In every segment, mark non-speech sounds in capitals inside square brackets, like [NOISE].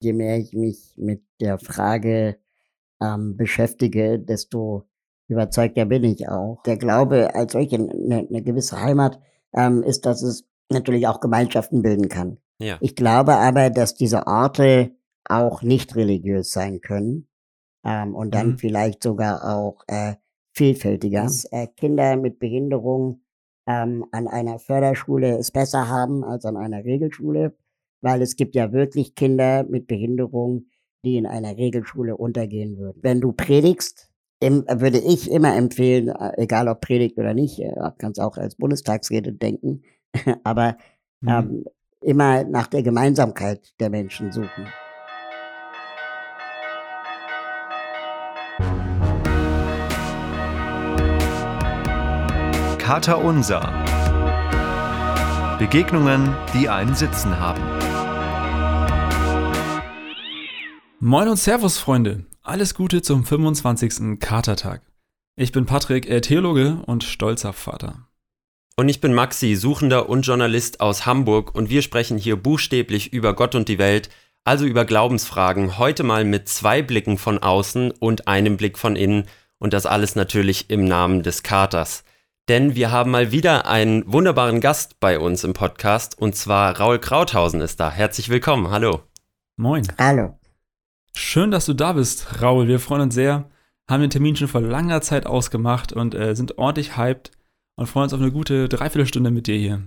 je mehr ich mich mit der Frage ähm, beschäftige, desto überzeugter bin ich auch. Der Glaube als solche, eine, eine gewisse Heimat, ähm, ist, dass es natürlich auch Gemeinschaften bilden kann. Ja. Ich glaube aber, dass diese Orte auch nicht religiös sein können ähm, und dann Mhm. vielleicht sogar auch äh, vielfältiger. Dass, äh, Kinder mit Behinderung ähm, an einer Förderschule es besser haben als an einer Regelschule, weil es gibt ja wirklich Kinder mit Behinderung, die in einer Regelschule untergehen würden. Wenn du predigst, würde ich immer empfehlen, äh, egal ob Predigt oder nicht, äh, kannst auch als Bundestagsrede denken, [LAUGHS] aber Mhm. ähm, immer nach der Gemeinsamkeit der Menschen suchen. Kater Unser. Begegnungen, die einen Sitzen haben. Moin und Servus, Freunde. Alles Gute zum 25. Katertag. Ich bin Patrick, äh, Theologe und stolzer Vater. Und ich bin Maxi, Suchender und Journalist aus Hamburg und wir sprechen hier buchstäblich über Gott und die Welt, also über Glaubensfragen, heute mal mit zwei Blicken von außen und einem Blick von innen und das alles natürlich im Namen des Katers. Denn wir haben mal wieder einen wunderbaren Gast bei uns im Podcast und zwar Raul Krauthausen ist da. Herzlich willkommen, hallo. Moin. Hallo. Schön, dass du da bist, Raul. Wir freuen uns sehr, haben den Termin schon vor langer Zeit ausgemacht und äh, sind ordentlich hyped und freuen uns auf eine gute Dreiviertelstunde mit dir hier.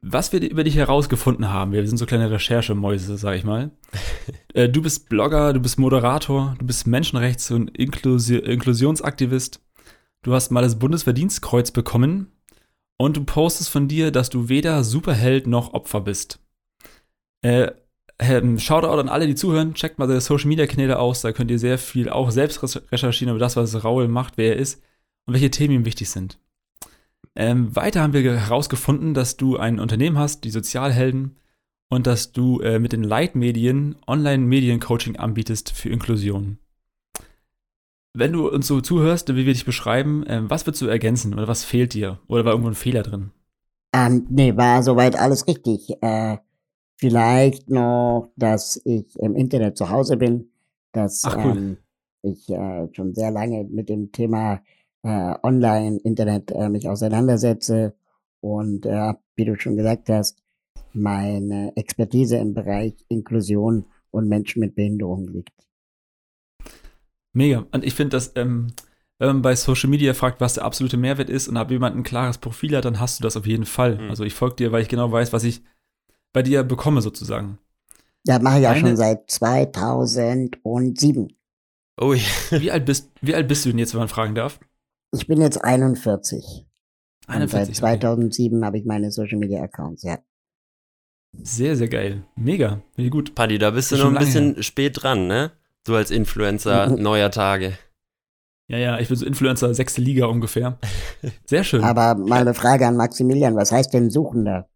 Was wir über dich herausgefunden haben, wir sind so kleine Recherchemäuse, sag ich mal. [LAUGHS] äh, du bist Blogger, du bist Moderator, du bist Menschenrechts- und Inklusi Inklusionsaktivist. Du hast mal das Bundesverdienstkreuz bekommen und du postest von dir, dass du weder Superheld noch Opfer bist. Äh, ähm, Shoutout an alle, die zuhören. Checkt mal seine Social Media Kanäle aus. Da könnt ihr sehr viel auch selbst recherchieren über das, was Raul macht, wer er ist und welche Themen ihm wichtig sind. Ähm, weiter haben wir herausgefunden, dass du ein Unternehmen hast, die Sozialhelden, und dass du äh, mit den Leitmedien Online-Medien-Coaching anbietest für Inklusion. Wenn du uns so zuhörst, wie wir dich beschreiben, ähm, was würdest du ergänzen oder was fehlt dir? Oder war irgendwo ein Fehler drin? Ähm, nee, war soweit alles richtig. Äh, vielleicht noch, dass ich im Internet zu Hause bin, dass Ach, cool. ähm, ich äh, schon sehr lange mit dem Thema äh, Online-Internet äh, mich auseinandersetze und äh, wie du schon gesagt hast, meine Expertise im Bereich Inklusion und Menschen mit Behinderung liegt. Mega. Und ich finde, dass, ähm, wenn man bei Social Media fragt, was der absolute Mehrwert ist und ob jemand ein klares Profil hat, dann hast du das auf jeden Fall. Mhm. Also ich folge dir, weil ich genau weiß, was ich bei dir bekomme, sozusagen. Ja, mache ich auch Eine- schon seit 2007. Ui, [LAUGHS] Wie alt bist, wie alt bist du denn jetzt, wenn man fragen darf? Ich bin jetzt 41. Und 41, seit 2007 habe ich meine Social Media Accounts, ja. Sehr, sehr geil. Mega. Ich gut. Paddy, da bist du noch ein bisschen spät dran, ne? Du als Influencer [LAUGHS] neuer Tage. Ja, ja, ich bin so Influencer sechste Liga ungefähr. Sehr schön. Aber mal eine Frage an Maximilian, was heißt denn Suchender?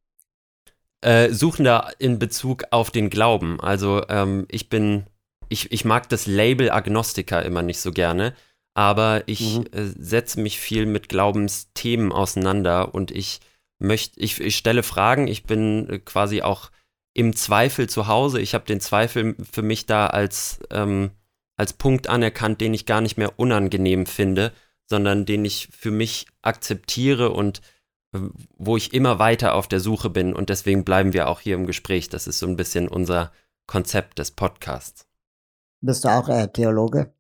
Äh, Suchender in Bezug auf den Glauben. Also ähm, ich bin, ich, ich mag das Label Agnostiker immer nicht so gerne, aber ich Mhm. äh, setze mich viel mit Glaubensthemen auseinander und ich möchte, ich, ich stelle Fragen, ich bin äh, quasi auch im Zweifel zu Hause. Ich habe den Zweifel für mich da als, ähm, als Punkt anerkannt, den ich gar nicht mehr unangenehm finde, sondern den ich für mich akzeptiere und wo ich immer weiter auf der Suche bin und deswegen bleiben wir auch hier im Gespräch. Das ist so ein bisschen unser Konzept des Podcasts. Bist du auch äh, Theologe?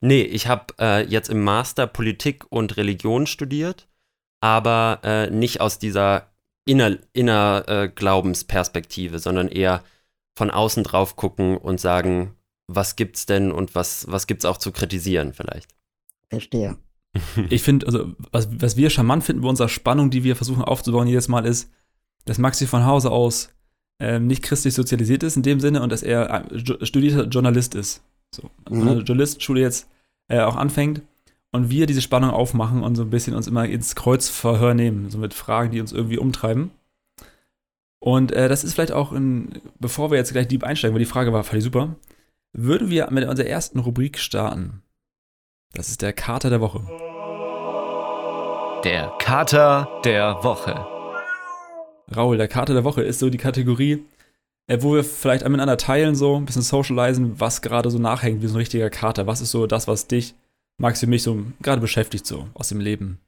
Nee, ich habe äh, jetzt im Master Politik und Religion studiert, aber äh, nicht aus dieser inner, inner äh, Glaubensperspektive, sondern eher von außen drauf gucken und sagen, was gibt's denn und was, was gibt's auch zu kritisieren vielleicht. Verstehe. [LAUGHS] Ich finde, also, was, was wir charmant finden bei unserer Spannung, die wir versuchen aufzubauen jedes Mal, ist, dass Maxi von Hause aus ähm, nicht christlich sozialisiert ist in dem Sinne und dass er äh, studierter Journalist ist. So, Mhm. von der Journalistenschule jetzt äh, auch anfängt und wir diese Spannung aufmachen und so ein bisschen uns immer ins Kreuzverhör nehmen, so mit Fragen, die uns irgendwie umtreiben. Und äh, das ist vielleicht auch, in, bevor wir jetzt gleich deep einsteigen, weil die Frage war völlig super, würden wir mit unserer ersten Rubrik starten. Das ist der Kater der Woche. Der Kater der Woche. Raul, der Kater der Woche ist so die Kategorie, äh, wo wir vielleicht miteinander teilen, so ein bisschen socialisen, was gerade so nachhängt, wie so ein richtiger Kater. Was ist so das, was dich, Maxi, mich so gerade beschäftigt, so aus dem Leben?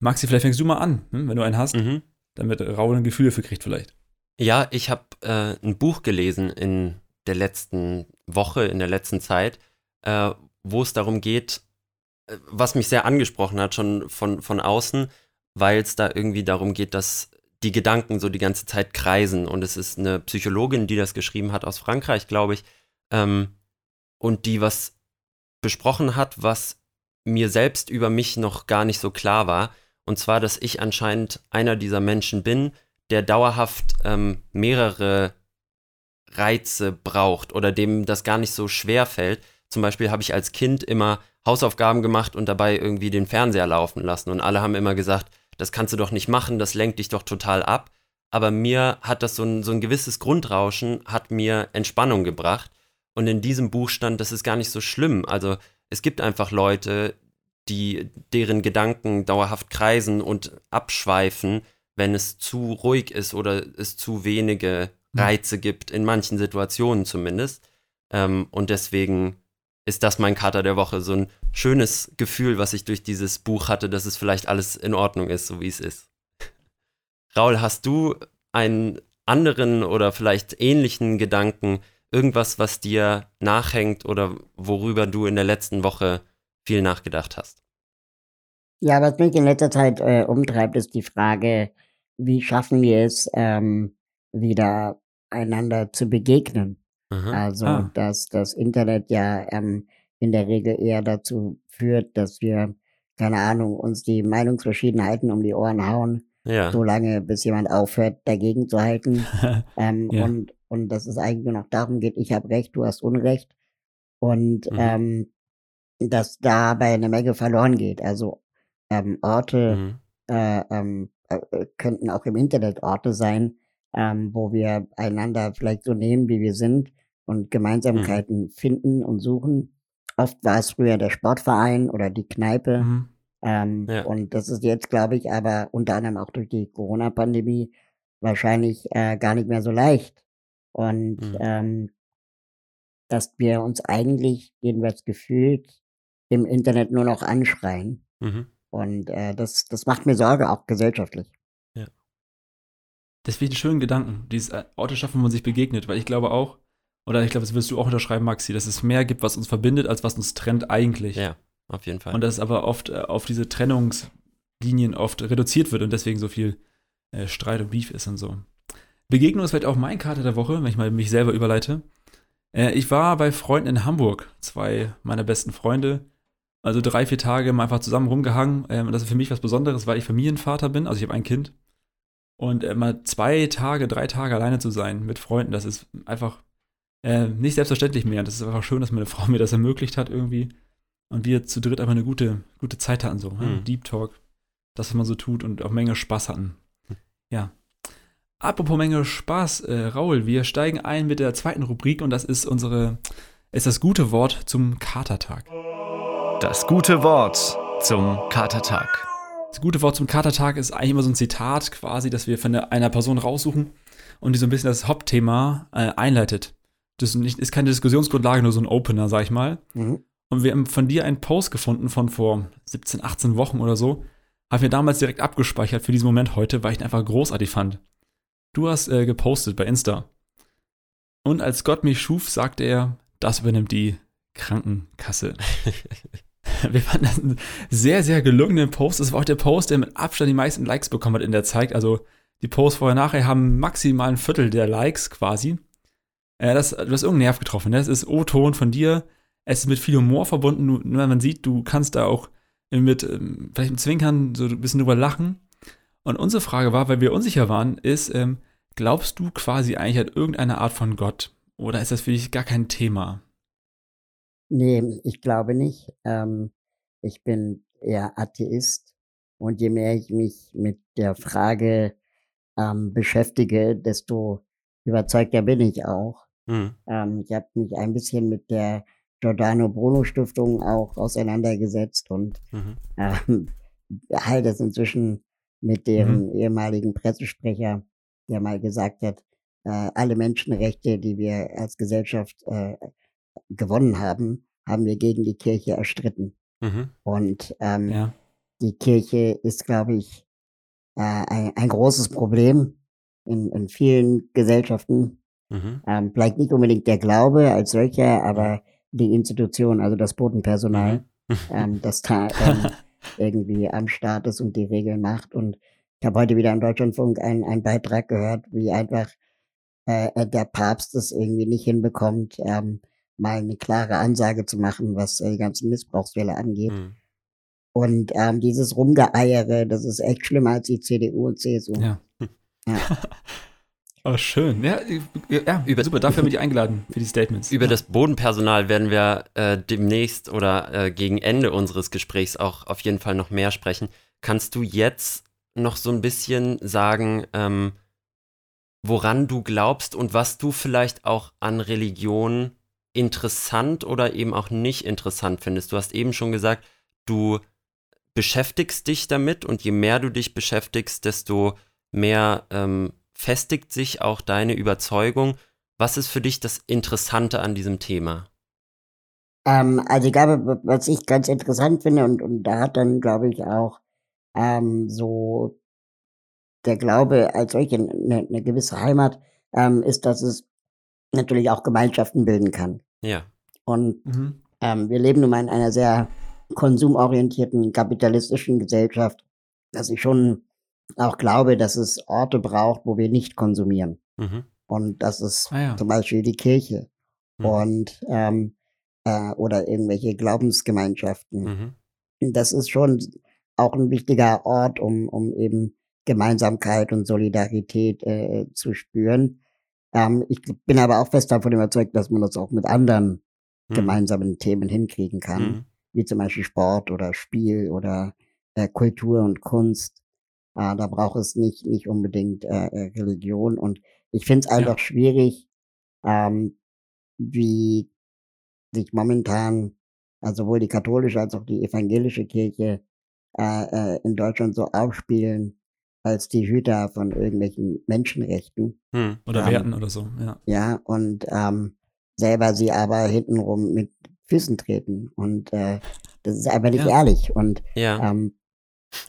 Maxi, vielleicht fängst du mal an, hm, wenn du einen hast, Mhm. damit Raul ein Gefühl dafür kriegt, vielleicht. Ja, ich habe äh, ein Buch gelesen in der letzten Woche, in der letzten Zeit, äh, wo es darum geht, was mich sehr angesprochen hat, schon von, von außen, weil es da irgendwie darum geht, dass die Gedanken so die ganze Zeit kreisen. Und es ist eine Psychologin, die das geschrieben hat aus Frankreich, glaube ich, ähm, und die was besprochen hat, was mir selbst über mich noch gar nicht so klar war. Und zwar, dass ich anscheinend einer dieser Menschen bin, der dauerhaft ähm, mehrere Reize braucht oder dem das gar nicht so schwer fällt. Zum Beispiel habe ich als Kind immer Hausaufgaben gemacht und dabei irgendwie den Fernseher laufen lassen. Und alle haben immer gesagt, das kannst du doch nicht machen, das lenkt dich doch total ab. Aber mir hat das so ein, so ein gewisses Grundrauschen, hat mir Entspannung gebracht. Und in diesem Buch stand, das ist gar nicht so schlimm. Also es gibt einfach Leute, die, deren Gedanken dauerhaft kreisen und abschweifen, wenn es zu ruhig ist oder es zu wenige Reize gibt, in manchen Situationen zumindest. Ähm, und deswegen ist das mein Kater der Woche. So ein schönes Gefühl, was ich durch dieses Buch hatte, dass es vielleicht alles in Ordnung ist, so wie es ist. [LAUGHS] Raul, hast du einen anderen oder vielleicht ähnlichen Gedanken, irgendwas, was dir nachhängt oder worüber du in der letzten Woche viel nachgedacht hast? Ja, was mich in letzter Zeit äh, umtreibt, ist die Frage, wie schaffen wir es, ähm, wieder einander zu begegnen? Aha. Also, Ah. dass das Internet ja ähm, in der Regel eher dazu führt, dass wir, keine Ahnung, uns die Meinungsverschiedenheiten um die Ohren hauen, Ja. so lange, bis jemand aufhört, dagegen zu halten. [LAUGHS] Ähm, Ja. und, und dass es eigentlich nur noch darum geht, ich habe Recht, du hast Unrecht. Und Mhm. ähm, dass dabei eine Menge verloren geht. Also ähm, Orte Mhm. äh, ähm, äh, äh, könnten auch im Internet Orte sein, ähm, wo wir einander vielleicht so nehmen, wie wir sind und Gemeinsamkeiten finden und suchen. Oft war es früher der Sportverein oder die Kneipe. Mhm. Ähm, Ja. Und das ist jetzt, glaube ich, aber unter anderem auch durch die Corona-Pandemie wahrscheinlich äh, gar nicht mehr so leicht. Und Mhm. ähm, dass wir uns eigentlich, jedenfalls gefühlt, im Internet nur noch anschreien. Mhm. Und äh, das, das macht mir Sorge, auch gesellschaftlich. Das finde ich einen schönen Gedanken, dieses äh, Orte schaffen, wo man sich begegnet, weil ich glaube auch, oder ich glaube, das wirst du auch unterschreiben, Maxi, dass es mehr gibt, was uns verbindet, als was uns trennt eigentlich. Ja, auf jeden Fall. Und dass es aber oft äh, auf diese Trennungslinien oft reduziert wird und deswegen so viel äh, Streit und Beef ist und so. Begegnung ist vielleicht auch mein Karte der Woche, wenn ich mal mich selber überleite. Äh, ich war bei Freunden in Hamburg, zwei meiner besten Freunde. Also drei, vier Tage mal einfach zusammen rumgehangen. Ähm, und das ist für mich was Besonderes, weil ich Familienvater bin. Also ich habe ein Kind. Und äh, mal zwei Tage, drei Tage alleine zu sein mit Freunden, das ist einfach äh, nicht selbstverständlich mehr. Und das ist einfach schön, dass meine [LAUGHS] Frau mir das ermöglicht hat irgendwie. Und wir zu dritt einfach eine gute, gute Zeit hatten, so. ne? Mhm. Deep Talk, das, was man so tut und auch Menge Spaß hatten. Ja. Apropos Menge Spaß, äh, Raul, wir steigen ein mit der zweiten Rubrik und das ist unsere, ist das gute Wort zum Katertag. Das gute Wort zum Katertag. Das gute Wort zum Katertag ist eigentlich immer so ein Zitat quasi, das wir von einer Person raussuchen und die so ein bisschen das Hauptthema äh, einleitet. Das ist, nicht, ist keine Diskussionsgrundlage, nur so ein Opener, sag ich mal. Mhm. Und wir haben von dir einen Post gefunden von vor 17, 18 Wochen oder so. Haben wir damals direkt abgespeichert für diesen Moment heute, weil ich ihn einfach großartig fand. Du hast äh, gepostet bei Insta. Und als Gott mich schuf, sagte er, das übernimmt die Krankenkasse. [LAUGHS] [LAUGHS] Wir fanden das einen sehr, sehr gelungenen Post. Das war auch der Post, der mit Abstand die meisten Likes bekommen hat in der Zeit. Also die Posts vorher nachher haben maximal ein Viertel der Likes quasi. Äh, das, du hast irgendeinen Nerv getroffen. Ne? Das ist O-Ton von dir. Es ist mit viel Humor verbunden. Du, ne, man sieht, du kannst da auch mit, ähm, vielleicht mit Zwinkern so ein bisschen drüber lachen. Und unsere Frage war, weil wir unsicher waren, ist, ähm, glaubst du quasi eigentlich an irgendeine Art von Gott? Oder ist das für dich gar kein Thema? Nee, ich glaube nicht. Ähm, ich bin eher Atheist. Und je mehr ich mich mit der Frage ähm, beschäftige, desto überzeugter bin ich auch. Mhm. Ähm, ich habe mich ein bisschen mit der Giordano Bruno Stiftung auch auseinandergesetzt und Mhm. ähm, halte es inzwischen mit deren ehemaligen Pressesprecher, der mal gesagt hat, äh, alle Menschenrechte, die wir als Gesellschaft äh, gewonnen haben, haben wir gegen die Kirche erstritten. Mhm. Und ähm, Ja. die Kirche ist, glaube ich, äh, ein, ein großes Problem in, in vielen Gesellschaften. Mhm. Ähm, vielleicht nicht unbedingt der Glaube als solcher, aber die Institution, also das Bodenpersonal, Mhm. ähm, [LAUGHS] das da ähm, irgendwie am Start ist und die Regeln macht. Und ich habe heute wieder im Deutschlandfunk einen, einen Beitrag gehört, wie einfach äh, äh, der Papst es irgendwie nicht hinbekommt, ähm, mal eine klare Ansage zu machen, was äh, die ganzen Missbrauchsfälle angeht. Mhm. Und ähm, dieses Rumgeeiere, das ist echt schlimmer als die CDU und CSU. Ja. Ja. [LAUGHS] Oh, schön. Ja, ja Über- super. Dafür haben wir dich eingeladen für die Statements. Über ja. das Bodenpersonal werden wir äh, demnächst oder äh, gegen Ende unseres Gesprächs auch auf jeden Fall noch mehr sprechen. Kannst du jetzt noch so ein bisschen sagen, ähm, woran du glaubst und was du vielleicht auch an Religion interessant oder eben auch nicht interessant findest? Du hast eben schon gesagt, du beschäftigst dich damit und je mehr du dich beschäftigst, desto mehr ähm, festigt sich auch deine Überzeugung. Was ist für dich das Interessante an diesem Thema? Ähm, also ich glaube, was ich ganz interessant finde und, und da hat dann, glaube ich, auch ähm, so der Glaube als solche eine, eine gewisse Heimat, ähm, ist, dass es natürlich auch Gemeinschaften bilden kann. Ja. Und Mhm. ähm, wir leben nun mal in einer sehr konsumorientierten kapitalistischen Gesellschaft, dass ich schon auch glaube, dass es Orte braucht, wo wir nicht konsumieren. Mhm. Und das ist Ah ja. zum Beispiel die Kirche Mhm. und ähm, äh, oder irgendwelche Glaubensgemeinschaften. Mhm. Das ist schon auch ein wichtiger Ort, um, um eben Gemeinsamkeit und Solidarität äh, zu spüren. Ähm, ich bin aber auch fest davon überzeugt, dass man das auch mit anderen Mhm. gemeinsamen Themen hinkriegen kann, Mhm. wie zum Beispiel Sport oder Spiel oder äh, Kultur und Kunst. Äh, da braucht es nicht, nicht unbedingt äh, äh, Religion. Und ich finde es einfach schwierig, ähm, wie sich momentan also sowohl die katholische als auch die evangelische Kirche äh, äh, in Deutschland so aufspielen als die Hüter von irgendwelchen Menschenrechten. Mhm. Oder Ähm, Werten oder so, ja. Ja, und ähm, selber sie aber hintenrum mit Füßen treten. Und äh, das ist einfach nicht Ja. ehrlich. Und Ja. ähm,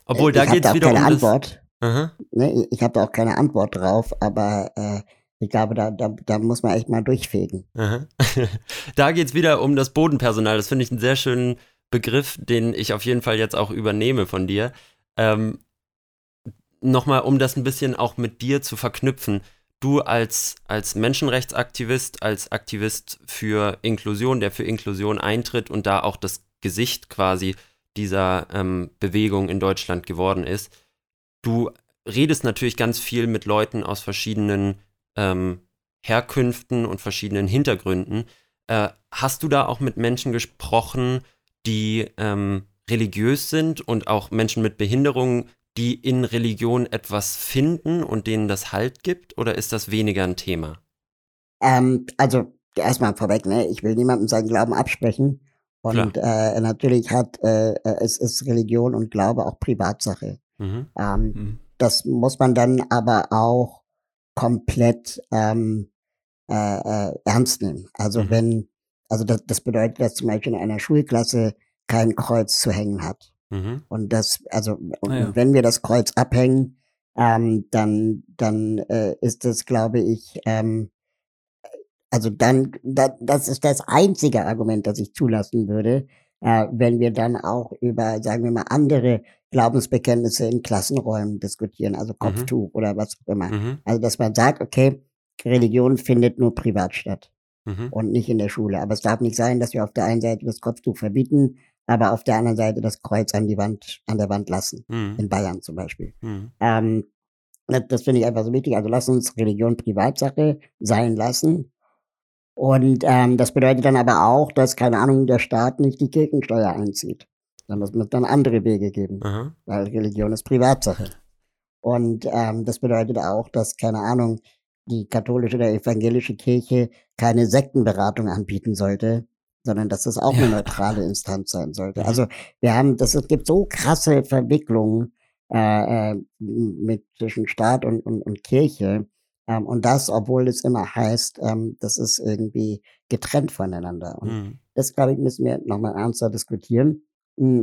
Obwohl, da geht es wieder um keine das. Antwort. Aha. Ne? Ich habe da auch keine Antwort drauf, aber äh, ich glaube, da, da, da muss man echt mal durchfegen. Aha. [LAUGHS] da geht es wieder um das Bodenpersonal. Das finde ich einen sehr schönen Begriff, den ich auf jeden Fall jetzt auch übernehme von dir. Ähm, Nochmal, um das ein bisschen auch mit dir zu verknüpfen. Du als, als Menschenrechtsaktivist, als Aktivist für Inklusion, der für Inklusion eintritt und da auch das Gesicht quasi dieser ähm, Bewegung in Deutschland geworden ist, du redest natürlich ganz viel mit Leuten aus verschiedenen ähm, Herkünften und verschiedenen Hintergründen. Äh, hast du da auch mit Menschen gesprochen, die ähm, religiös sind und auch Menschen mit Behinderungen, die in Religion etwas finden und denen das Halt gibt? Oder ist das weniger ein Thema? Ähm, also erstmal vorweg, ne? ich will niemandem seinen Glauben absprechen. Und äh, natürlich hat äh, es ist Religion und Glaube auch Privatsache. Mhm. Ähm, Mhm. das muss man dann aber auch komplett ähm, äh, äh, ernst nehmen. Also Mhm. wenn, also das, das bedeutet, dass zum Beispiel in einer Schulklasse kein Kreuz zu hängen hat. Mhm. Und das, also und Ah ja. wenn wir das Kreuz abhängen, ähm, dann, dann äh, ist das, glaube ich, ähm, also dann, da, das ist das einzige Argument, das ich zulassen würde, äh, wenn wir dann auch über, sagen wir mal, andere Glaubensbekenntnisse in Klassenräumen diskutieren, also Kopftuch oder was auch immer. Mhm. Also dass man sagt, okay, Religion findet nur privat statt Mhm. und nicht in der Schule. Aber es darf nicht sein, dass wir auf der einen Seite das Kopftuch verbieten, aber auf der anderen Seite das Kreuz an die Wand, an der Wand lassen. Mhm. In Bayern zum Beispiel. Mhm. Ähm, das das finde ich einfach so wichtig. Also lass uns Religion Privatsache sein lassen. Und ähm, das bedeutet dann aber auch, dass, keine Ahnung, der Staat nicht die Kirchensteuer einzieht. Es muss dann andere Wege geben, Aha. weil Religion ist Privatsache. Und ähm, das bedeutet auch, dass, keine Ahnung, die katholische oder evangelische Kirche keine Sektenberatung anbieten sollte, sondern dass das auch Ja. eine neutrale Instanz sein sollte. Mhm. Also wir haben, das, es gibt so krasse Verwicklungen äh, äh, mit zwischen Staat und, und, und Kirche, Ähm, und das, obwohl es immer heißt, ähm, das ist irgendwie getrennt voneinander. Und Mhm. das, glaube ich, müssen wir nochmal ernster diskutieren. Mm,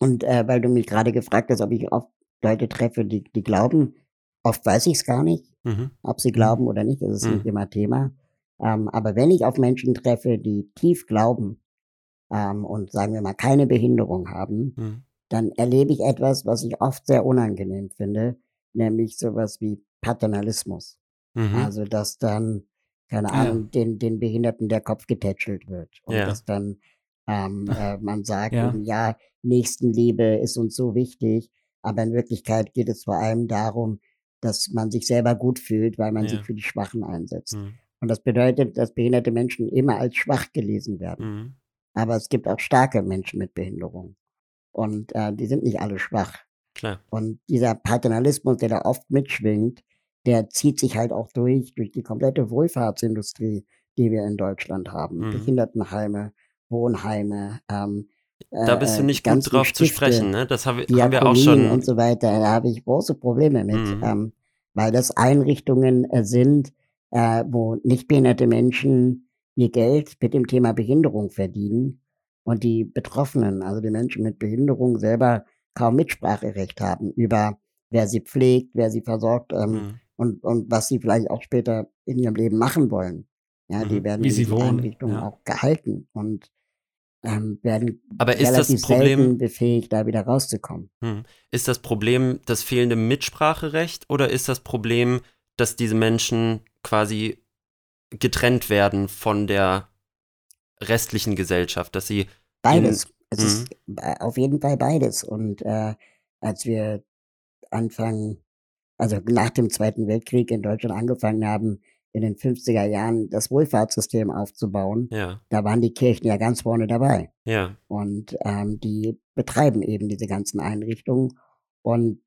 Und äh, weil du mich gerade gefragt hast, ob ich oft Leute treffe, die, die glauben, oft weiß ich es gar nicht, Mhm. ob sie glauben oder nicht, das ist nicht Mhm. immer Thema. Ähm, aber wenn ich auf Menschen treffe, die tief glauben ähm, und sagen wir mal keine Behinderung haben, Mhm. dann erlebe ich etwas, was ich oft sehr unangenehm finde, nämlich sowas wie Paternalismus. Mhm. Also, dass dann, keine Ah, ja. Ahnung, den, den Behinderten der Kopf getätschelt wird. Und Ja. dass dann ähm, [LAUGHS] äh, man sagt, Ja. eben, ja, Nächstenliebe ist uns so wichtig, aber in Wirklichkeit geht es vor allem darum, dass man sich selber gut fühlt, weil man sich Ja. für die Schwachen einsetzt. Mhm. Und das bedeutet, dass behinderte Menschen immer als schwach gelesen werden. Mhm. Aber es gibt auch starke Menschen mit Behinderung. Und äh, die sind nicht alle schwach. Klar. Und dieser Paternalismus, der da oft mitschwingt, der zieht sich halt auch durch, durch die komplette Wohlfahrtsindustrie, die wir in Deutschland haben. Mhm. Behindertenheime, Wohnheime, ähm, Da bist du äh, nicht die gut drauf zu Stifte, sprechen, ne? Das habe, haben wir auch schon. und so weiter. Da habe ich große Probleme mit, Mhm. ähm, weil das Einrichtungen äh, sind, äh, wo nicht behinderte Menschen ihr Geld mit dem Thema Behinderung verdienen und die Betroffenen, also die Menschen mit Behinderung selber kaum Mitspracherecht haben über wer sie pflegt, wer sie versorgt ähm, Mhm. und, und was sie vielleicht auch später in ihrem Leben machen wollen. Ja, die Mhm. werden Wie in wohnen, Einrichtungen ja. auch gehalten und ähm, werden Aber ist das relativ Problem- selten befähigt, da wieder rauszukommen. Hm. Ist das Problem das fehlende Mitspracherecht oder ist das Problem, dass diese Menschen quasi getrennt werden von der restlichen Gesellschaft, dass sie Beides. Es Mhm. ist äh, auf jeden Fall beides. Und äh, als wir Anfang, also nach dem Zweiten Weltkrieg in Deutschland angefangen haben, in den 50er Jahren das Wohlfahrtssystem aufzubauen, ja, da waren die Kirchen ja ganz vorne dabei. ja, Und ähm, die betreiben eben diese ganzen Einrichtungen. Und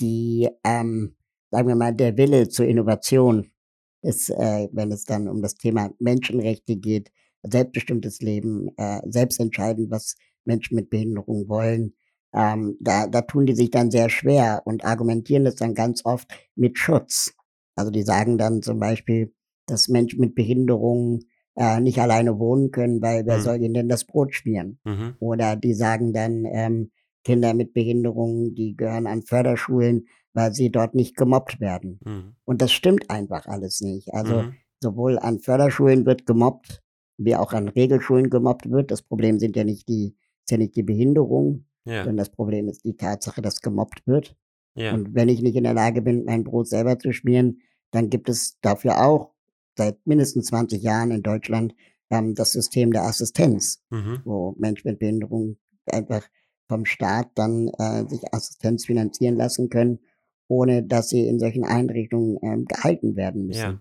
die, ähm, sagen wir mal, der Wille zur Innovation ist, äh, wenn es dann um das Thema Menschenrechte geht, selbstbestimmtes Leben, äh, selbst entscheiden, was Menschen mit Behinderung wollen, ähm, da, da tun die sich dann sehr schwer und argumentieren das dann ganz oft mit Schutz. Also die sagen dann zum Beispiel, dass Menschen mit Behinderung äh, nicht alleine wohnen können, weil wer Mhm. soll ihnen denn das Brot schmieren? mhm. Oder die sagen dann, ähm, Kinder mit Behinderungen, die gehören an Förderschulen, weil sie dort nicht gemobbt werden. Mhm. Und das stimmt einfach alles nicht. Also Mhm. sowohl an Förderschulen wird gemobbt, wie auch an Regelschulen gemobbt wird. Das Problem sind ja nicht die, ist ja nicht die Behinderung, ja, sondern das Problem ist die Tatsache, dass gemobbt wird. ja, Und wenn ich nicht in der Lage bin, mein Brot selber zu schmieren, dann gibt es dafür auch seit mindestens 20 Jahren in Deutschland ähm, das System der Assistenz mhm. wo Menschen mit Behinderung einfach vom Staat dann äh, sich Assistenz finanzieren lassen können, ohne dass sie in solchen Einrichtungen ähm, gehalten werden müssen. ja,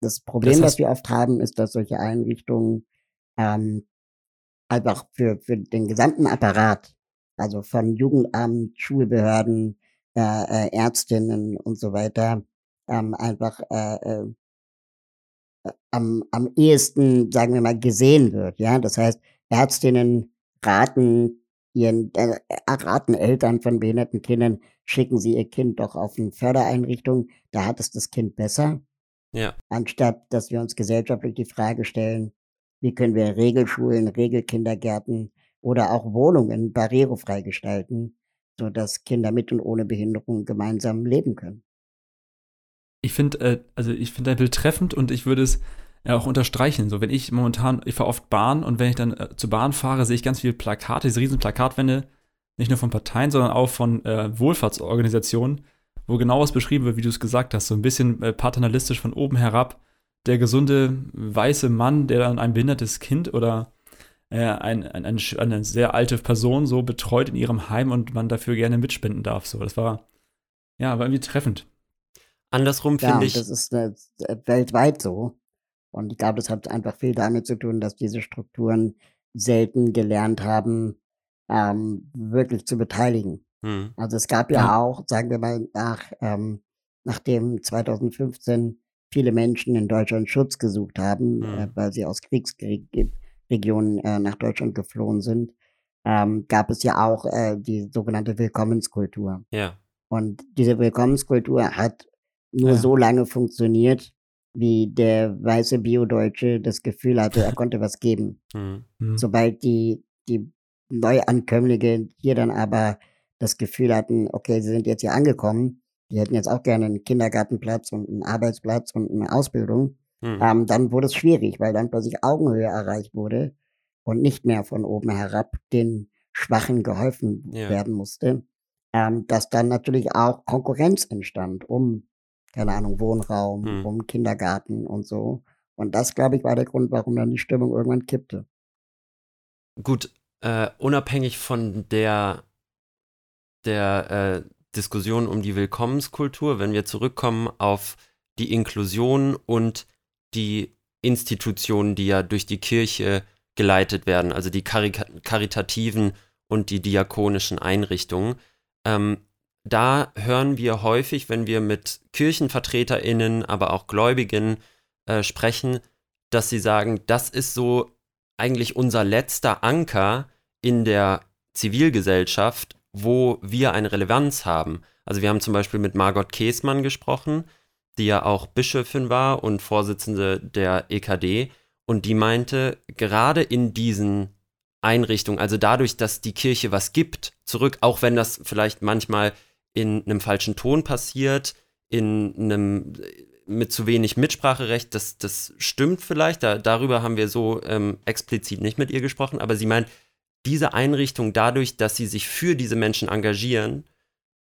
Das Problem, Das das, heißt- wir oft haben, ist, dass solche Einrichtungen ähm, einfach für, für den gesamten Apparat, also von Jugendamt, Schulbehörden, äh, äh, Ärztinnen und so weiter, ähm, einfach äh, äh, äh, am, am ehesten, sagen wir mal, gesehen wird. Ja, das heißt, Ärztinnen raten ihren äh, raten Eltern von behinderten Kindern, schicken sie ihr Kind doch auf eine Fördereinrichtung, da hat es das Kind besser, ja, anstatt dass wir uns gesellschaftlich die Frage stellen, wie können wir Regelschulen, Regelkindergärten oder auch Wohnungen barrierefrei gestalten, sodass Kinder mit und ohne Behinderung gemeinsam leben können. Ich finde, äh, also ich finde dein Bild treffend und ich würde es äh, auch unterstreichen. So, wenn ich momentan, ich fahre oft Bahn und wenn ich dann äh, zur Bahn fahre, sehe ich ganz viele Plakate, diese riesen Plakatwände, nicht nur von Parteien, sondern auch von äh, Wohlfahrtsorganisationen, wo genau was beschrieben wird, wie du es gesagt hast, so ein bisschen äh, paternalistisch von oben herab. Der gesunde weiße Mann, der dann ein behindertes Kind oder äh, ein, ein, ein, eine sehr alte Person so betreut in ihrem Heim und man dafür gerne mitspenden darf. So, das war ja war irgendwie treffend. Andersrum Ja, finde und ich, das ist äh, weltweit so. Und ich glaube, das hat einfach viel damit zu tun, dass diese Strukturen selten gelernt haben, ähm, wirklich zu beteiligen. hm, Also es gab ja, Ja. auch, sagen wir mal, nach, ähm, nachdem 2015 viele Menschen in Deutschland Schutz gesucht haben, Mhm. äh, weil sie aus Kriegsregionen äh, nach Deutschland geflohen sind, ähm, gab es ja auch äh, die sogenannte Willkommenskultur. ja, Und diese Willkommenskultur hat nur Ja. so lange funktioniert, wie der weiße Bio-Deutsche das Gefühl hatte, er konnte was geben. Hm. Hm. Sobald die, die Neuankömmlinge hier dann aber das Gefühl hatten, okay, sie sind jetzt hier angekommen, die hätten jetzt auch gerne einen Kindergartenplatz und einen Arbeitsplatz und eine Ausbildung, Hm. ähm, dann wurde es schwierig, weil dann plötzlich Augenhöhe erreicht wurde und nicht mehr von oben herab den Schwachen geholfen Ja. werden musste, ähm, dass dann natürlich auch Konkurrenz entstand um, keine Ahnung, Wohnraum, Hm. um Kindergarten und so. Und das, glaube ich, war der Grund, warum dann die Stimmung irgendwann kippte. Gut, äh, unabhängig von der, der äh, Diskussion um die Willkommenskultur, wenn wir zurückkommen auf die Inklusion und die Institutionen, die ja durch die Kirche geleitet werden, also die karitativen und die diakonischen Einrichtungen. Ähm, da hören wir häufig, wenn wir mit KirchenvertreterInnen, aber auch Gläubigen äh, sprechen, dass sie sagen, das ist so eigentlich unser letzter Anker in der Zivilgesellschaft, wo wir eine Relevanz haben. Also wir haben zum Beispiel mit Margot Käßmann gesprochen, die ja auch Bischöfin war und Vorsitzende der EKD. Und die meinte, gerade in diesen Einrichtungen, also dadurch, dass die Kirche was gibt, zurück, auch wenn das vielleicht manchmal in einem falschen Ton passiert, in einem mit zu wenig Mitspracherecht, das, das stimmt vielleicht, da, darüber haben wir so ähm, explizit nicht mit ihr gesprochen, aber sie meint, diese Einrichtung dadurch, dass sie sich für diese Menschen engagieren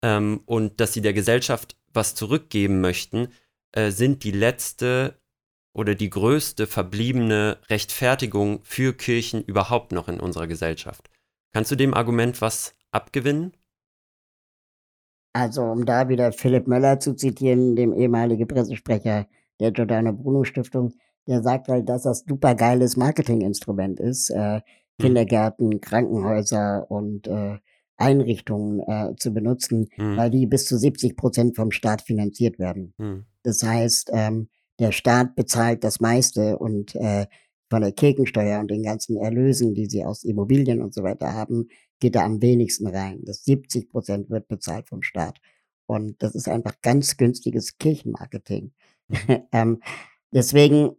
ähm, und dass sie der Gesellschaft was zurückgeben möchten, äh, sind die letzte oder die größte verbliebene Rechtfertigung für Kirchen überhaupt noch in unserer Gesellschaft. Kannst du dem Argument was abgewinnen? Also, um da wieder Philipp Möller zu zitieren, dem ehemaligen Pressesprecher der Giordano Bruno Stiftung, der sagt halt, dass das super geiles Marketinginstrument ist, äh, Kindergärten, Krankenhäuser und äh, Einrichtungen äh, zu benutzen, Hm, weil die bis zu 70 Prozent vom Staat finanziert werden. hm, Das heißt, ähm, der Staat bezahlt das meiste und äh, von der Kirchensteuer und den ganzen Erlösen, die sie aus Immobilien und so weiter haben, geht da am wenigsten rein. Das 70 Prozent wird bezahlt vom Staat. Und das ist einfach ganz günstiges Kirchenmarketing. [LAUGHS] ähm, deswegen,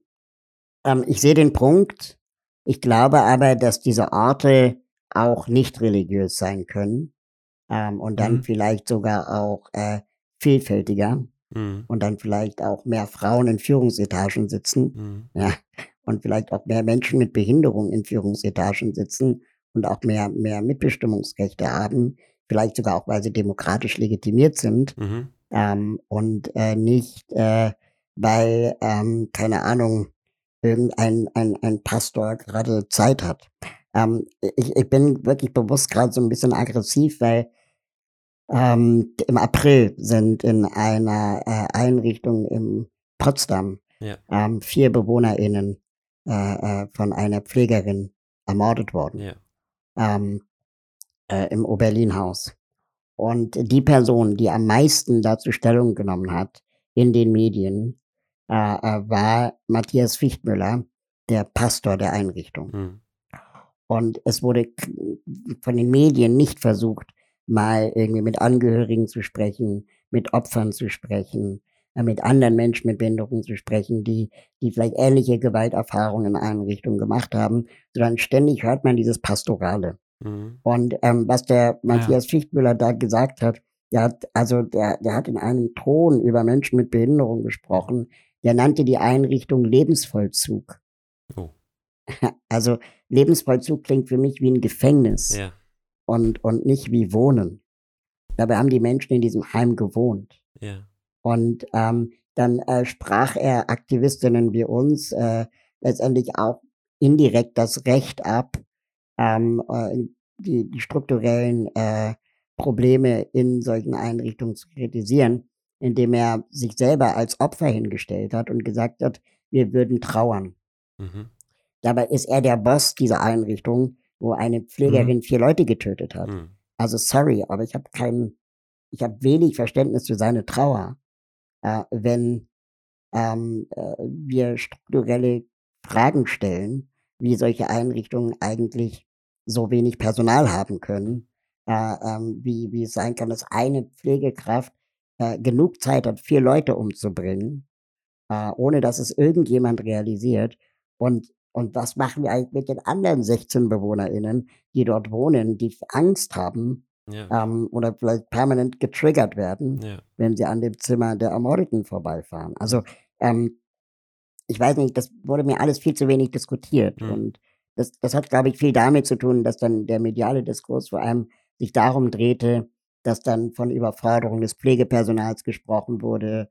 ähm, ich sehe den Punkt. Ich glaube aber, dass diese Orte auch nicht religiös sein können ähm, und dann Mhm. vielleicht sogar auch äh, vielfältiger hm, und dann vielleicht auch mehr Frauen in Führungsetagen sitzen, hm, ja, und vielleicht auch mehr Menschen mit Behinderung in Führungsetagen sitzen und auch mehr, mehr Mitbestimmungsrechte haben, vielleicht sogar auch, weil sie demokratisch legitimiert sind mhm, ähm, und äh, nicht, äh, weil, ähm, keine Ahnung, irgendein ein, ein Pastor gerade Zeit hat. Ähm, ich, ich bin wirklich bewusst gerade so ein bisschen aggressiv, weil ähm, im April sind in einer äh, Einrichtung in Potsdam Ja. ähm, vier BewohnerInnen äh, äh, von einer Pflegerin ermordet worden ja, ähm, äh, im Oberlin-Haus. Und die Person, die am meisten dazu Stellung genommen hat in den Medien, äh, war Matthias Fichtmüller, der Pastor der Einrichtung. hm, Und es wurde von den Medien nicht versucht, mal irgendwie mit Angehörigen zu sprechen, mit Opfern zu sprechen, äh, mit anderen Menschen mit Behinderungen zu sprechen, die, die vielleicht ähnliche Gewalterfahrungen in Einrichtungen gemacht haben, sondern ständig hört man dieses Pastorale. hm, Und ähm, was der Matthias Fichtmüller da gesagt hat, der hat, also der, der hat in einem Ton über Menschen mit Behinderung gesprochen, der nannte die Einrichtung Lebensvollzug. Oh. [LAUGHS] Also Lebensvollzug klingt für mich wie ein Gefängnis ja, und, und nicht wie Wohnen. Dabei haben die Menschen in diesem Heim gewohnt. ja, Und ähm, dann äh, sprach er Aktivistinnen wie uns äh, letztendlich auch indirekt das Recht ab, ähm, äh, die, die strukturellen äh, Probleme in solchen Einrichtungen zu kritisieren, indem er sich selber als Opfer hingestellt hat und gesagt hat, wir würden trauern. mhm, Dabei ist er der Boss dieser Einrichtung, wo eine Pflegerin vier Leute getötet hat. hm, Also sorry, aber ich habe kein, ich habe wenig Verständnis für seine Trauer, äh, wenn ähm, äh, wir strukturelle Fragen stellen, wie solche Einrichtungen eigentlich so wenig Personal haben können, äh, ähm, wie, wie es sein kann, dass eine Pflegekraft äh, genug Zeit hat, vier Leute umzubringen, äh, ohne dass es irgendjemand realisiert. Und, und was machen wir eigentlich mit den anderen 16 BewohnerInnen, die dort wohnen, die Angst haben Ja. ähm, oder vielleicht permanent getriggert werden, Ja. wenn sie an dem Zimmer der Ermordeten vorbeifahren. Also ähm, ich weiß nicht, das wurde mir alles viel zu wenig diskutiert. Mhm. Und das, das hat, glaube ich, viel damit zu tun, dass dann der mediale Diskurs vor allem sich darum drehte, dass dann von Überforderung des Pflegepersonals gesprochen wurde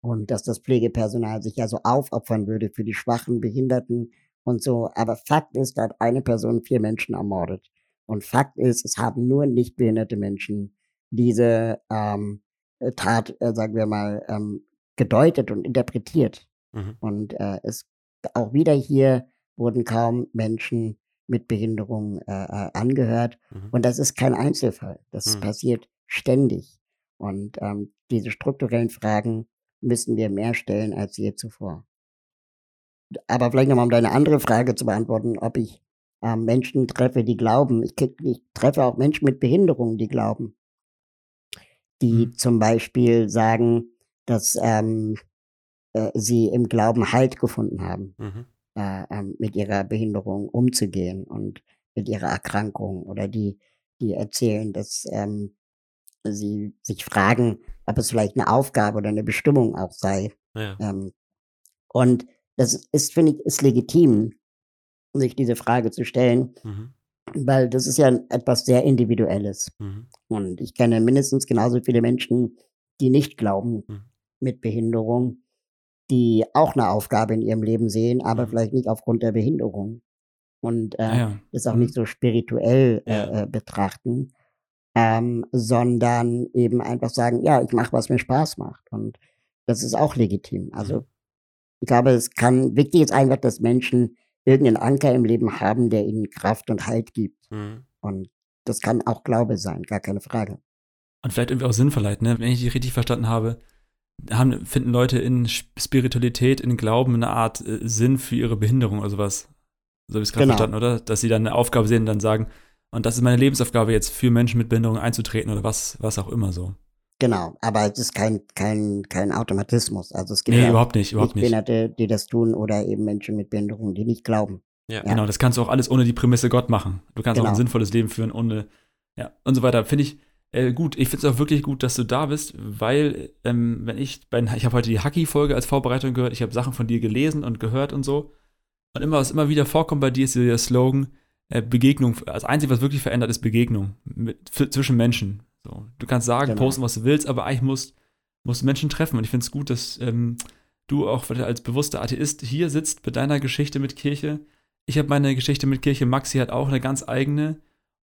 und dass das Pflegepersonal sich ja so aufopfern würde für die Schwachen, Behinderten und so. Aber Fakt ist, da hat eine Person vier Menschen ermordet. Und Fakt ist, es haben nur nicht behinderte Menschen diese ähm, Tat, äh, sagen wir mal, ähm, gedeutet und interpretiert. Mhm. Und äh, es auch wieder hier wurden kaum Menschen mit Behinderung äh, äh, angehört. Mhm. Und das ist kein Einzelfall. Das Mhm. passiert ständig. Und ähm, diese strukturellen Fragen müssen wir mehr stellen als je zuvor. Aber vielleicht nochmal, um deine andere Frage zu beantworten, ob ich ähm, Menschen treffe, die glauben. Ich, ich treffe auch Menschen mit Behinderung, die glauben. Die Mhm. zum Beispiel sagen, dass ähm, äh, sie im Glauben Halt gefunden haben Mhm. Äh, ähm, mit ihrer Behinderung umzugehen und mit ihrer Erkrankung oder die, die erzählen, dass ähm, sie sich fragen, ob es vielleicht eine Aufgabe oder eine Bestimmung auch sei. Ja. Ähm, und das ist, finde ich, ist legitim, sich diese Frage zu stellen, Mhm. weil das ist ja etwas sehr Individuelles. Mhm. Und ich kenne mindestens genauso viele Menschen, die nicht glauben Mhm. mit Behinderung, die auch eine Aufgabe in ihrem Leben sehen, aber Mhm. vielleicht nicht aufgrund der Behinderung. Und äh, Ah ja. das auch Mhm. nicht so spirituell Ja. äh, äh, betrachten, ähm, sondern eben einfach sagen, ja, ich mache, was mir Spaß macht. Und das ist auch legitim. Also Mhm. ich glaube, es kann, wichtig ist einfach, dass Menschen irgendeinen Anker im Leben haben, der ihnen Kraft und Halt gibt. Mhm. Und das kann auch Glaube sein, gar keine Frage. Und vielleicht irgendwie auch sinnvoll halt, ne? Wenn ich die richtig verstanden habe, haben, finden Leute in Spiritualität, in Glauben eine Art äh, Sinn für ihre Behinderung oder sowas. So habe ich es gerade Genau. verstanden, oder? Dass sie dann eine Aufgabe sehen und dann sagen, und das ist meine Lebensaufgabe jetzt für Menschen mit Behinderung einzutreten oder was, was auch immer so. Genau, aber es ist kein, kein, kein Automatismus. Also es gibt Nee, ja überhaupt nicht, überhaupt nicht. Behinderte, die das tun oder eben Menschen mit Behinderung, die nicht glauben. Ja. Ja. Genau, das kannst du auch alles ohne die Prämisse Gott machen. Du kannst auch ein Genau. sinnvolles Leben führen ohne, ja, und so weiter. Finde ich äh, gut. Ich finde es auch wirklich gut, dass du da bist, weil, ähm, wenn ich, bei, ich habe heute die Hacky-Folge als Vorbereitung gehört, ich habe Sachen von dir gelesen und gehört und so. Und immer, was immer wieder vorkommt bei dir, ist der Slogan, äh, Begegnung. Das Einzige, was wirklich verändert, ist Begegnung mit, zwischen Menschen. So. Du kannst sagen, Genau. posten, was du willst, aber eigentlich musst, musst du Menschen treffen. Und ich finde es gut, dass ähm, du auch als bewusster Atheist hier sitzt bei deiner Geschichte mit Kirche. Ich habe meine Geschichte mit Kirche, Maxi hat auch eine ganz eigene.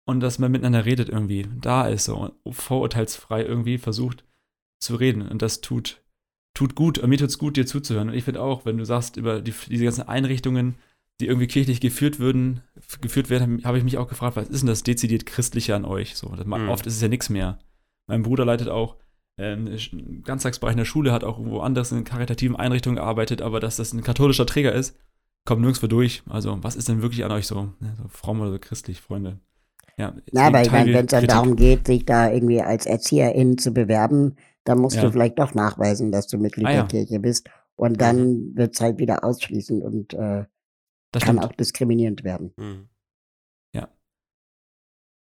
Und dass man miteinander redet irgendwie, da ist so, vorurteilsfrei irgendwie versucht zu reden. Und das tut, tut gut. Und mir tut es gut, dir zuzuhören. Und ich finde auch, wenn du sagst, über die, diese ganzen Einrichtungen, die irgendwie kirchlich geführt würden, geführt werden, habe ich mich auch gefragt, was ist denn das dezidiert Christliche an euch? So, Mhm. Oft ist es ja nichts mehr. Mein Bruder leitet auch äh, Sch- Ganztagsbereich in der Schule, hat auch woanders in karitativen Einrichtungen gearbeitet, aber dass das ein katholischer Träger ist, kommt nirgendwo durch. Also, was ist denn wirklich an euch so? Ne, so fromm oder so christlich, Freunde? Ja, Na, aber ich meine, wenn es dann Kritik. darum geht, sich da irgendwie als Erzieherin zu bewerben, dann musst Ja. du vielleicht doch nachweisen, dass du Mitglied Ah, der ja. Kirche bist. Und dann wird es halt wieder ausschließend und äh, Das kann stimmt. auch diskriminierend werden. Mhm.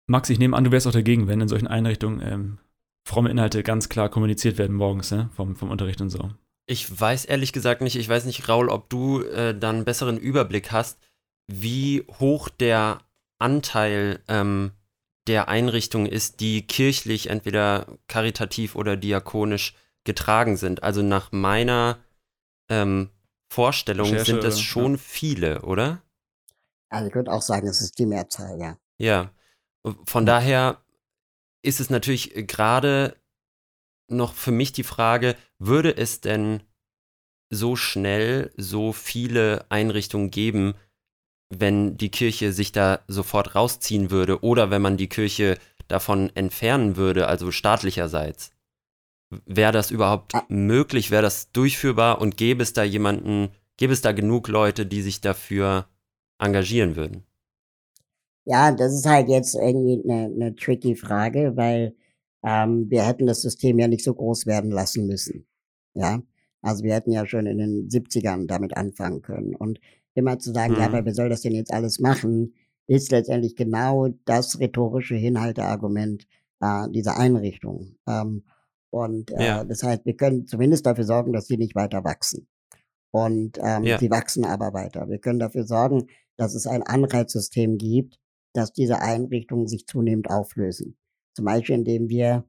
Max, ich nehme an, du wärst auch dagegen, wenn in solchen Einrichtungen ähm, fromme Inhalte ganz klar kommuniziert werden morgens, ne? Vom, vom Unterricht und so. Ich weiß ehrlich gesagt nicht, ich weiß nicht, Raul, ob du äh, dann einen besseren Überblick hast, wie hoch der Anteil ähm, der Einrichtungen ist, die kirchlich entweder karitativ oder diakonisch getragen sind. Also nach meiner ähm, Vorstellung Recherche, sind es ja. schon viele, oder? Also ich würde auch sagen, es ist die Mehrzahl, ja. Ja. Von daher ist es natürlich gerade noch für mich die Frage, würde es denn so schnell so viele Einrichtungen geben, wenn die Kirche sich da sofort rausziehen würde oder wenn man die Kirche davon entfernen würde, also staatlicherseits? Wäre das überhaupt Ah. möglich? Wäre das durchführbar und gäbe es da jemanden, gäbe es da genug Leute, die sich dafür engagieren würden? Ja, das ist halt jetzt irgendwie eine, eine tricky Frage, weil ähm, wir hätten das System ja nicht so groß werden lassen müssen. Ja, also wir hätten ja schon in den 70ern damit anfangen können. Und immer zu sagen, mhm. ja, aber wer soll das denn jetzt alles machen, ist letztendlich genau das rhetorische Hinhalteargument äh, dieser Einrichtung. Ähm, und äh, ja. das heißt, wir können zumindest dafür sorgen, dass sie nicht weiter wachsen. Und ähm, ja. sie wachsen aber weiter. Wir können dafür sorgen, dass es ein Anreizsystem gibt, dass diese Einrichtungen sich zunehmend auflösen. Zum Beispiel, indem wir,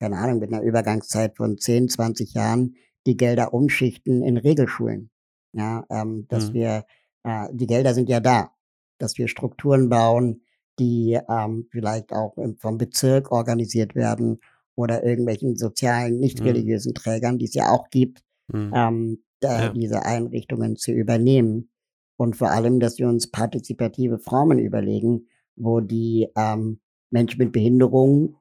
keine Ahnung, mit einer Übergangszeit von 10, 20 Jahren die Gelder umschichten in Regelschulen. Ja, ähm, dass mhm. wir, äh, die Gelder sind ja da, dass wir Strukturen bauen, die ähm, vielleicht auch vom Bezirk organisiert werden oder irgendwelchen sozialen, nicht mhm. religiösen mhm. Trägern, die es ja auch gibt, mhm. ähm, da, ja. diese Einrichtungen zu übernehmen. Und vor allem, dass wir uns partizipative Formen überlegen, wo die ähm, Menschen mit Behinderung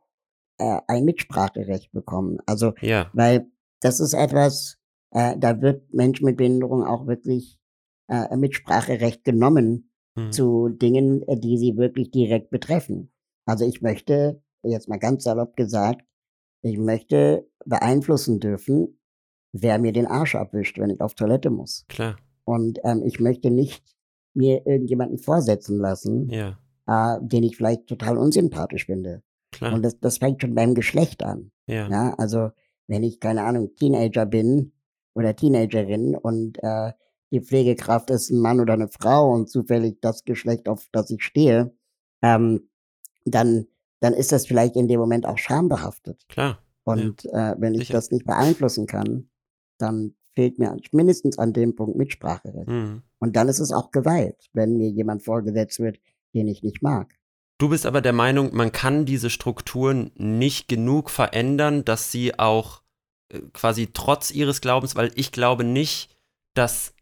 äh, ein Mitspracherecht bekommen. Also, ja. weil das ist etwas, äh, da wird Menschen mit Behinderung auch wirklich äh, Mitspracherecht genommen mhm. zu Dingen, äh, die sie wirklich direkt betreffen. Also ich möchte, jetzt mal ganz salopp gesagt, ich möchte beeinflussen dürfen, wer mir den Arsch abwischt, wenn ich auf Toilette muss. Klar. Und ähm, ich möchte nicht mir irgendjemanden vorsetzen lassen, ja äh, den ich vielleicht total unsympathisch finde. Klar. Und das, das fängt schon beim Geschlecht an. Ja. ja. Also, wenn ich, keine Ahnung, Teenager bin oder Teenagerin und äh, die Pflegekraft ist ein Mann oder eine Frau und zufällig das Geschlecht, auf das ich stehe, ähm, dann, dann ist das vielleicht in dem Moment auch schambehaftet. Klar. Und ja. äh, wenn ich Sicher. das nicht beeinflussen kann, dann fehlt mir mindestens an dem Punkt Mitspracherecht. Mhm. Und dann ist es auch Gewalt, wenn mir jemand vorgesetzt wird, den ich nicht mag. Du bist aber der Meinung, man kann diese Strukturen nicht genug verändern, dass sie auch äh, quasi trotz ihres Glaubens, weil ich glaube nicht, dass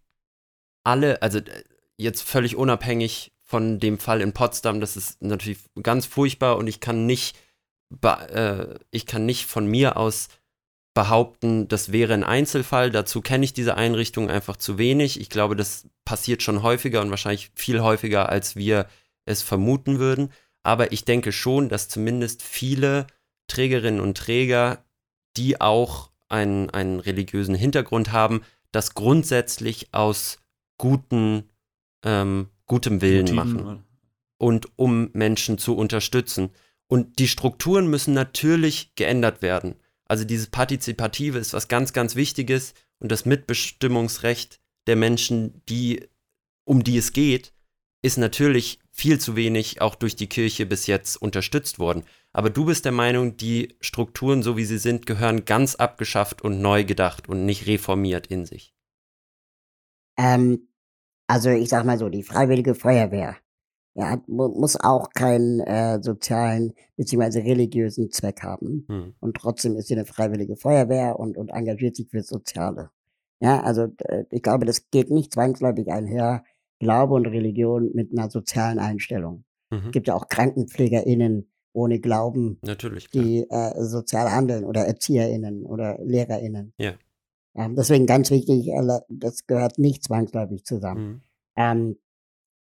alle, also äh, jetzt völlig unabhängig von dem Fall in Potsdam, das ist natürlich ganz furchtbar und ich kann nicht, äh, ich kann nicht von mir aus behaupten, das wäre ein Einzelfall. Dazu kenne ich diese Einrichtung einfach zu wenig. Ich glaube, das passiert schon häufiger und wahrscheinlich viel häufiger, als wir es vermuten würden. Aber ich denke schon, dass zumindest viele Trägerinnen und Träger, die auch einen, einen religiösen Hintergrund haben, das grundsätzlich aus guten, ähm, gutem Willen Motiven. machen. Und um Menschen zu unterstützen. Und die Strukturen müssen natürlich geändert werden. Also dieses Partizipative ist was ganz, ganz Wichtiges und das Mitbestimmungsrecht der Menschen, die, um die es geht, ist natürlich viel zu wenig auch durch die Kirche bis jetzt unterstützt worden. Aber du bist der Meinung, die Strukturen, so wie sie sind, gehören ganz abgeschafft und neu gedacht und nicht reformiert in sich. Ähm, also ich sag mal so, die Freiwillige Feuerwehr ja, muss auch keinen äh, sozialen bzw. religiösen Zweck haben. Hm. Und trotzdem ist sie eine Freiwillige Feuerwehr und, und engagiert sich für Soziale. Ja, also äh, ich glaube, das geht nicht zwangsläufig einher Glaube und Religion mit einer sozialen Einstellung. Mhm. Es gibt ja auch KrankenpflegerInnen ohne Glauben, Natürlich, die äh, sozial handeln oder ErzieherInnen oder LehrerInnen. Ja. Ähm, deswegen ganz wichtig, äh, das gehört nicht zwangsläufig zusammen. Mhm. Ähm,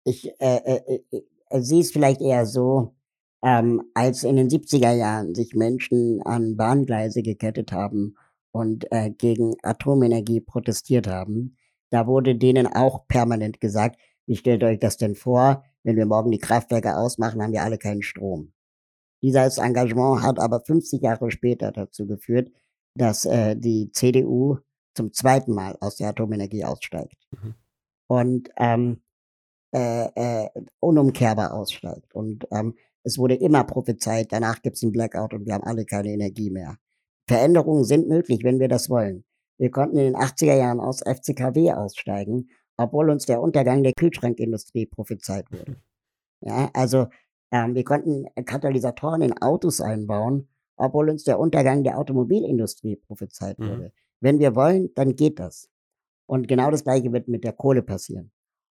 ich äh, äh, äh, äh sehe es vielleicht eher so, ähm, als in den 70er Jahren sich Menschen an Bahngleise gekettet haben und gegen Atomenergie protestiert haben, da wurde denen auch permanent gesagt, wie stellt euch das denn vor, wenn wir morgen die Kraftwerke ausmachen, haben wir alle keinen Strom. Dieses Engagement hat aber 50 Jahre später dazu geführt, dass äh, die CDU zum zweiten Mal aus der Atomenergie aussteigt. Mhm. Und ähm, äh, äh, unumkehrbar aussteigt. Und ähm, es wurde immer prophezeit, danach gibt es einen Blackout und wir haben alle keine Energie mehr. Veränderungen sind möglich, wenn wir das wollen. Wir konnten in den 80er Jahren aus FCKW aussteigen, obwohl uns der Untergang der Kühlschrankindustrie prophezeit wurde. Ja, also ähm, wir konnten Katalysatoren in Autos einbauen, obwohl uns der Untergang der Automobilindustrie prophezeit mhm. wurde. Wenn wir wollen, dann geht das. Und genau das gleiche wird mit der Kohle passieren.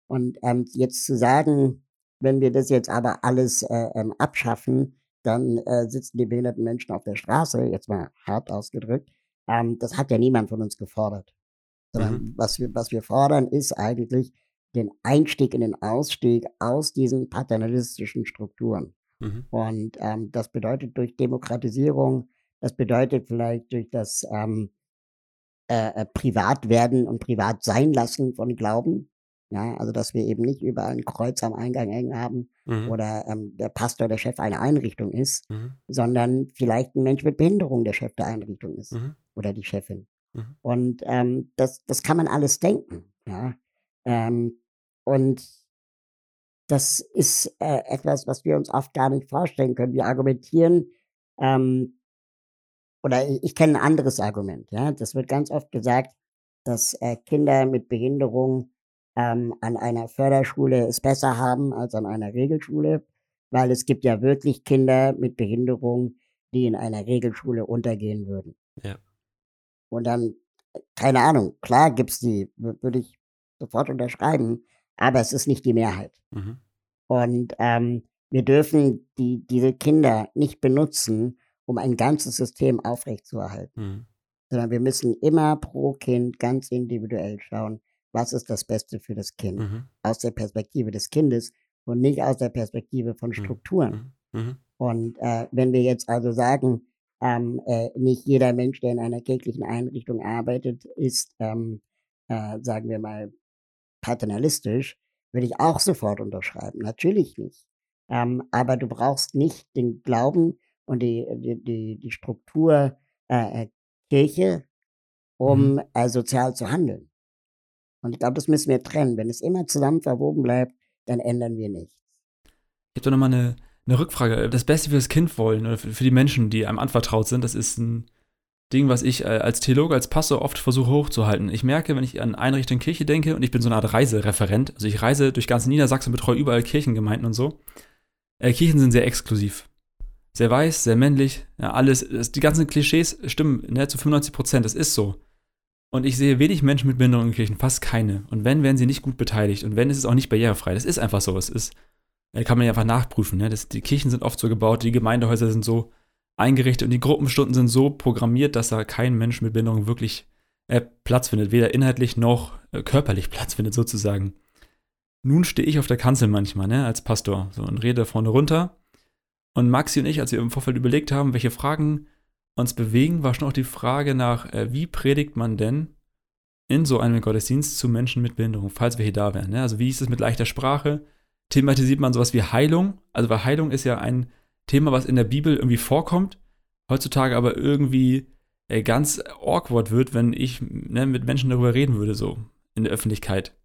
Und ähm, jetzt zu sagen, wenn wir das jetzt aber alles äh, ähm, abschaffen, dann äh, sitzen die behinderten Menschen auf der Straße, jetzt mal hart ausgedrückt, ähm, das hat ja niemand von uns gefordert. Sondern mhm. was, wir, was wir fordern, ist eigentlich den Einstieg in den Ausstieg aus diesen paternalistischen Strukturen. Mhm. Und ähm, das bedeutet durch Demokratisierung, Das bedeutet vielleicht durch das ähm, äh, äh Privatwerden und Privatsein lassen von Glauben. Ja, also dass wir eben nicht überall ein Kreuz am Eingang hängen haben mhm. oder ähm, der Pastor der Chef einer Einrichtung ist, mhm. sondern vielleicht ein Mensch mit Behinderung der Chef der Einrichtung ist mhm. oder die Chefin. Mhm. Und ähm, das, das kann man alles denken. Ja? Ähm, und das ist äh, etwas, was wir uns oft gar nicht vorstellen können. Wir argumentieren, ähm, oder ich, ich kenne ein anderes Argument. Ja? Das wird ganz oft gesagt, dass äh, Kinder mit Behinderung ähm, an einer Förderschule es besser haben als an einer Regelschule, weil es gibt ja wirklich Kinder mit Behinderung, die in einer Regelschule untergehen würden. Ja. Und dann, keine Ahnung, klar gibt es die, würde ich sofort unterschreiben, aber es ist nicht die Mehrheit. Mhm. Und ähm, wir dürfen die, diese Kinder nicht benutzen, um ein ganzes System aufrechtzuerhalten. Mhm. Sondern wir müssen immer pro Kind ganz individuell schauen, was ist das Beste für das Kind mhm. aus der Perspektive des Kindes und nicht aus der Perspektive von mhm. Strukturen. Mhm. mhm. Und äh, wenn wir jetzt also sagen, ähm, äh, nicht jeder Mensch, der in einer kirchlichen Einrichtung arbeitet, ist, ähm, äh, sagen wir mal, paternalistisch, würde ich auch sofort unterschreiben. Natürlich nicht. Ähm, aber du brauchst nicht den Glauben und die, die, die, die Struktur äh, äh Kirche, um mhm. äh, sozial zu handeln. Und ich glaube, das müssen wir trennen. Wenn es immer zusammen verwoben bleibt, dann ändern wir nichts. Ich habe da nochmal eine, eine Rückfrage. Das Beste für das Kind wollen oder für, für die Menschen, die einem anvertraut sind, das ist ein Ding, was ich äh, als Theologe, als Pastor oft versuche hochzuhalten. Ich merke, wenn ich an Einrichtung Kirche denke, und ich bin so eine Art Reisereferent, also ich reise durch ganz Niedersachsen, betreue überall Kirchengemeinden und so. Äh, Kirchen sind sehr exklusiv. Sehr weiß, sehr männlich, ja, alles, das, die ganzen Klischees stimmen ne, zu 95 Prozent, das ist so. Und ich sehe wenig Menschen mit Behinderung in Kirchen, fast keine. Und wenn, werden sie nicht gut beteiligt. Und wenn, ist es auch nicht barrierefrei. Das ist einfach so. Es ist, äh, kann man ja einfach nachprüfen. Ne? Das, die Kirchen sind oft so gebaut, die Gemeindehäuser sind so eingerichtet und die Gruppenstunden sind so programmiert, dass da kein Mensch mit Behinderung wirklich äh, Platz findet. Weder inhaltlich noch äh, körperlich [LAUGHS] Platz findet, sozusagen. Nun stehe ich auf der Kanzel manchmal, ne, als Pastor, so und rede vorne runter. Und Maxi und ich, als wir im Vorfeld überlegt haben, welche Fragen uns bewegen, war schon auch die Frage nach, äh, wie predigt man denn in so einem Gottesdienst zu Menschen mit Behinderung, falls wir hier da wären. Ne? Also wie ist es mit leichter Sprache? Thematisiert man sowas wie Heilung? Also weil Heilung ist ja ein Thema, was in der Bibel irgendwie vorkommt, heutzutage aber irgendwie äh, ganz awkward wird, wenn ich ne, mit Menschen darüber reden würde, so in der Öffentlichkeit.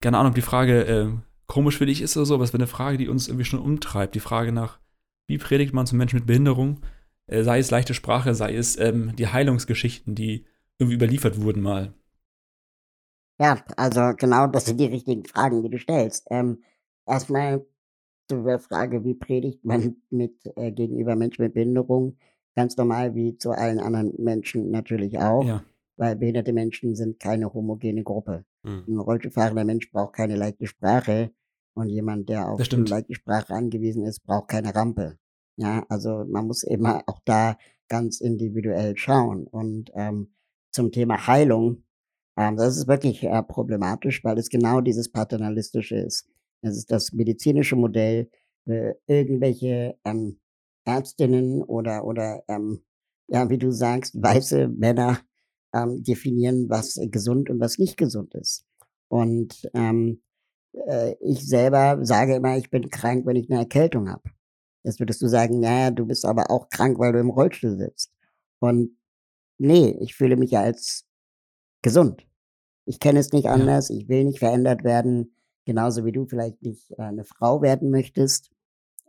Keine Ahnung, ob die Frage äh, komisch für dich ist oder so, aber es wäre eine Frage, die uns irgendwie schon umtreibt. Die Frage nach, wie predigt man zu Menschen mit Behinderung? Äh, sei es leichte Sprache, sei es ähm, die Heilungsgeschichten, die irgendwie überliefert wurden mal. Ja, also genau, das sind die richtigen Fragen, die du stellst. Ähm, erstmal zu der Frage, wie predigt man [LAUGHS] mit äh, gegenüber Menschen mit Behinderung? Ganz normal wie zu allen anderen Menschen natürlich auch, ja. weil behinderte Menschen sind keine homogene Gruppe. Mhm. Ein Rollstuhlfahrender Mensch braucht keine leichte Sprache und jemand, der auf eine leichte Sprache angewiesen ist, braucht keine Rampe. Ja, also man muss immer auch da ganz individuell schauen. Und ähm, zum Thema Heilung, ähm, das ist wirklich äh, problematisch, weil es genau dieses Paternalistische ist. Das ist das medizinische Modell, äh, irgendwelche ähm, Ärztinnen oder, oder ähm, ja, wie du sagst, weiße Männer ähm, definieren, was gesund und was nicht gesund ist. Und ähm, äh, ich selber sage immer, ich bin krank, wenn ich eine Erkältung habe. Jetzt würdest du sagen, naja, du bist aber auch krank, weil du im Rollstuhl sitzt. Und nee, ich fühle mich ja als gesund. Ich kenne es nicht anders, ich will nicht verändert werden, genauso wie du vielleicht nicht äh, eine Frau werden möchtest.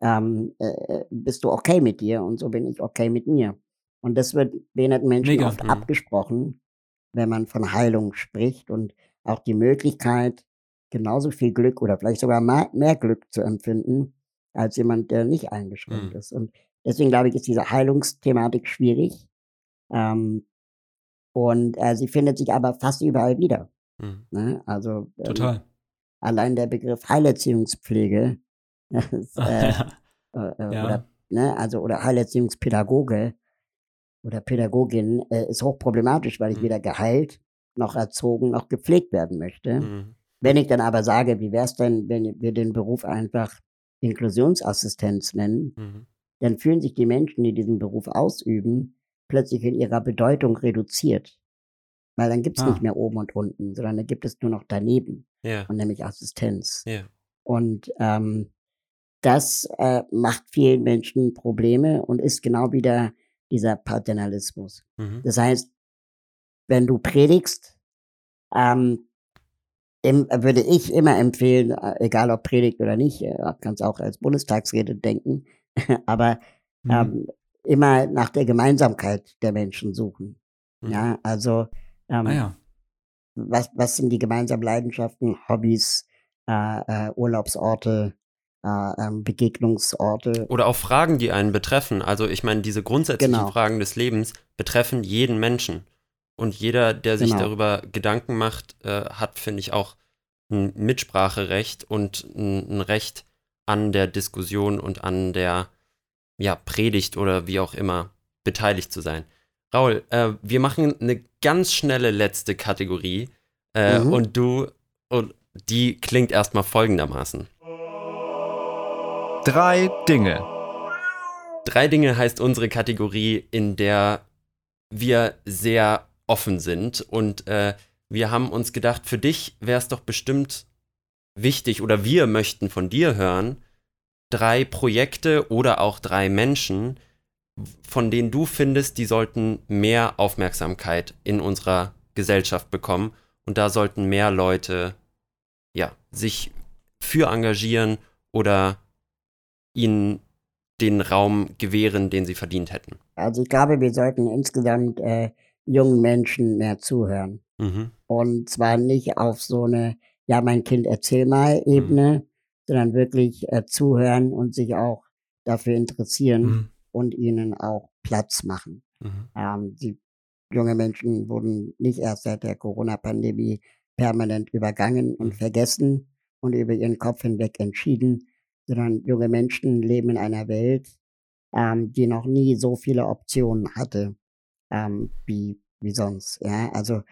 Ähm, äh, äh, bist du okay mit dir und so bin ich okay mit mir. Und das wird behinderten Menschen Mega. oft mhm. abgesprochen, wenn man von Heilung spricht und auch die Möglichkeit, genauso viel Glück oder vielleicht sogar mehr Glück zu empfinden, als jemand, der nicht eingeschränkt mhm. ist. Und deswegen glaube ich, ist diese Heilungsthematik schwierig. Ähm, und äh, sie findet sich aber fast überall wieder. Mhm. Ne? Also ähm, total. Allein der Begriff Heilerziehungspflege ist, [LAUGHS] äh, ja. Äh, ja. oder ne, also oder Heilerziehungspädagoge oder Pädagogin äh, ist hochproblematisch, weil ich mhm. weder geheilt noch erzogen noch gepflegt werden möchte. Mhm. Wenn ich dann aber sage, wie wäre es denn, wenn wir den Beruf einfach Inklusionsassistenz nennen, mhm. dann fühlen sich die Menschen, die diesen Beruf ausüben, plötzlich in ihrer Bedeutung reduziert. Weil dann gibt's Ah. nicht mehr oben und unten, sondern da gibt es nur noch daneben, Ja, und nämlich Assistenz. ja. Und ähm, das äh, macht vielen Menschen Probleme und ist genau wieder dieser Paternalismus. Mhm. Das heißt, wenn du predigst, ähm, im, würde ich immer empfehlen, äh, egal ob Predigt oder nicht, äh, kannst auch als Bundestagsrede denken, [LAUGHS] aber Mhm. ähm, immer nach der Gemeinsamkeit der Menschen suchen. Mhm. Ja, also ähm, ah ja. was, was sind die gemeinsamen Leidenschaften, Hobbys, äh, äh, Urlaubsorte, äh, ähm, Begegnungsorte. Oder auch Fragen, die einen betreffen. Also ich meine, diese grundsätzlichen Genau. Fragen des Lebens betreffen jeden Menschen. Und jeder, der sich Genau. darüber Gedanken macht, äh, hat, finde ich, auch ein Mitspracherecht und ein, ein Recht an der Diskussion und an der ja, Predigt oder wie auch immer beteiligt zu sein. Raul, äh, wir machen eine ganz schnelle letzte Kategorie äh, Mhm. und du, und die klingt erstmal folgendermaßen. Drei Dinge. Drei Dinge heißt unsere Kategorie, in der wir sehr offen sind. Und äh, wir haben uns gedacht, für dich wäre es doch bestimmt wichtig oder wir möchten von dir hören, drei Projekte oder auch drei Menschen, von denen du findest, die sollten mehr Aufmerksamkeit in unserer Gesellschaft bekommen. Und da sollten mehr Leute ja, sich für engagieren oder ihnen den Raum gewähren, den sie verdient hätten. Also ich glaube, wir sollten insgesamt äh, jungen Menschen mehr zuhören. Mhm. Und zwar nicht auf so eine, ja, mein Kind, erzähl mal Ebene, sondern wirklich äh, zuhören und sich auch dafür interessieren Mhm. Und ihnen auch Platz machen. Mhm. Ähm, die junge Menschen wurden nicht erst seit der Corona-Pandemie permanent übergangen und Mhm. vergessen und über ihren Kopf hinweg entschieden, sondern junge Menschen leben in einer Welt, ähm, die noch nie so viele Optionen hatte ähm, wie, wie sonst. Ja, also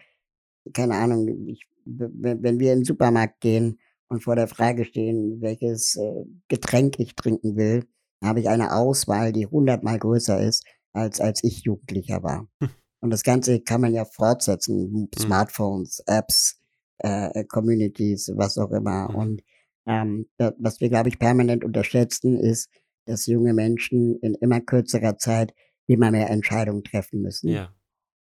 keine Ahnung, ich, wenn wir in den Supermarkt gehen und vor der Frage stehen, welches äh, Getränk ich trinken will, habe ich eine Auswahl, die hundertmal größer ist, als als ich Jugendlicher war. [LAUGHS] Und das Ganze kann man ja fortsetzen, Smartphones, Apps, äh, Communities, was auch immer. Mhm. Und ähm, da, was wir, glaube ich, permanent unterschätzen, ist, dass junge Menschen in immer kürzerer Zeit immer mehr Entscheidungen treffen müssen Ja.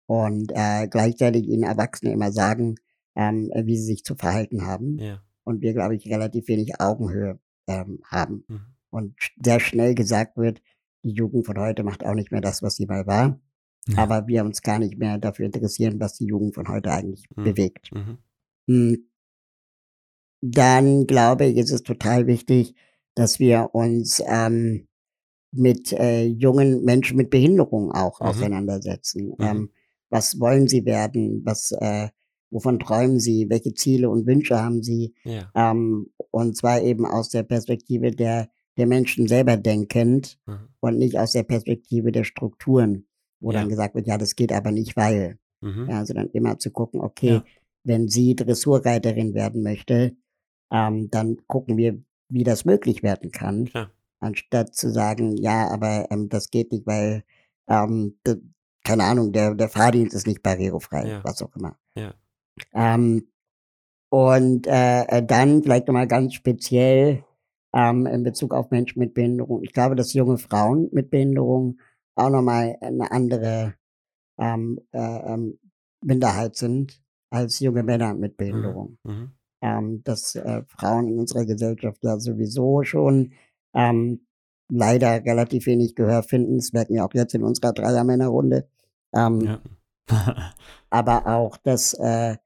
und äh, gleichzeitig ihnen Erwachsene immer sagen, ähm, wie sie sich zu verhalten haben. Ja. Und wir, glaube ich, relativ wenig Augenhöhe ähm, haben. Mhm. Und sehr schnell gesagt wird, die Jugend von heute macht auch nicht mehr das, was sie mal war. Ja. Aber wir uns gar nicht mehr dafür interessieren, was die Jugend von heute eigentlich Mhm. bewegt. Mhm. Hm. Dann glaube ich, ist es total wichtig, dass wir uns ähm, mit äh, jungen Menschen mit Behinderung auch Mhm. auseinandersetzen. Mhm. Ähm, was wollen sie werden? Was, äh, wovon träumen sie? Welche Ziele und Wünsche haben sie? Ja. Ähm, und zwar eben aus der Perspektive der, der Menschen selber denkend Mhm. und nicht aus der Perspektive der Strukturen, wo Ja. dann gesagt wird, ja, das geht aber nicht, weil. Mhm. Ja, sondern immer zu gucken, okay, Ja. wenn sie Dressurreiterin werden möchte, ähm, dann gucken wir, wie das möglich werden kann, Klar. anstatt zu sagen, ja, aber ähm, das geht nicht, weil, ähm, d- keine Ahnung, der, der Fahrdienst ist nicht barrierefrei, Ja. was auch immer. Ähm, und äh, äh, dann vielleicht nochmal ganz speziell ähm, in Bezug auf Menschen mit Behinderung. Ich glaube, dass junge Frauen mit Behinderung auch nochmal eine andere ähm, äh, ähm, Minderheit sind als junge Männer mit Behinderung. Mhm. Ähm, dass äh, Frauen in unserer Gesellschaft ja sowieso schon ähm, leider relativ wenig Gehör finden. Das merken wir auch jetzt in unserer Dreiermännerrunde. Ähm, Ja. [LAUGHS] aber auch, dass äh,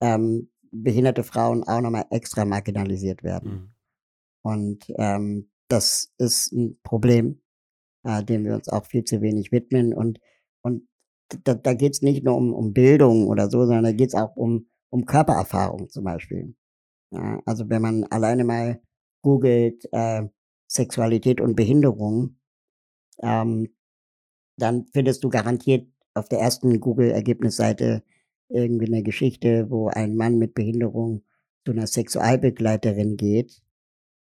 ähm, behinderte Frauen auch nochmal extra marginalisiert werden. Mhm. Und ähm, das ist ein Problem, äh, dem wir uns auch viel zu wenig widmen. Und, und da, da geht es nicht nur um, um Bildung oder so, sondern da geht es auch um, um Körpererfahrung zum Beispiel. Ja, also wenn man alleine mal googelt äh, Sexualität und Behinderung, ähm, dann findest du garantiert auf der ersten Google-Ergebnisseite irgendwie eine Geschichte, wo ein Mann mit Behinderung zu einer Sexualbegleiterin geht.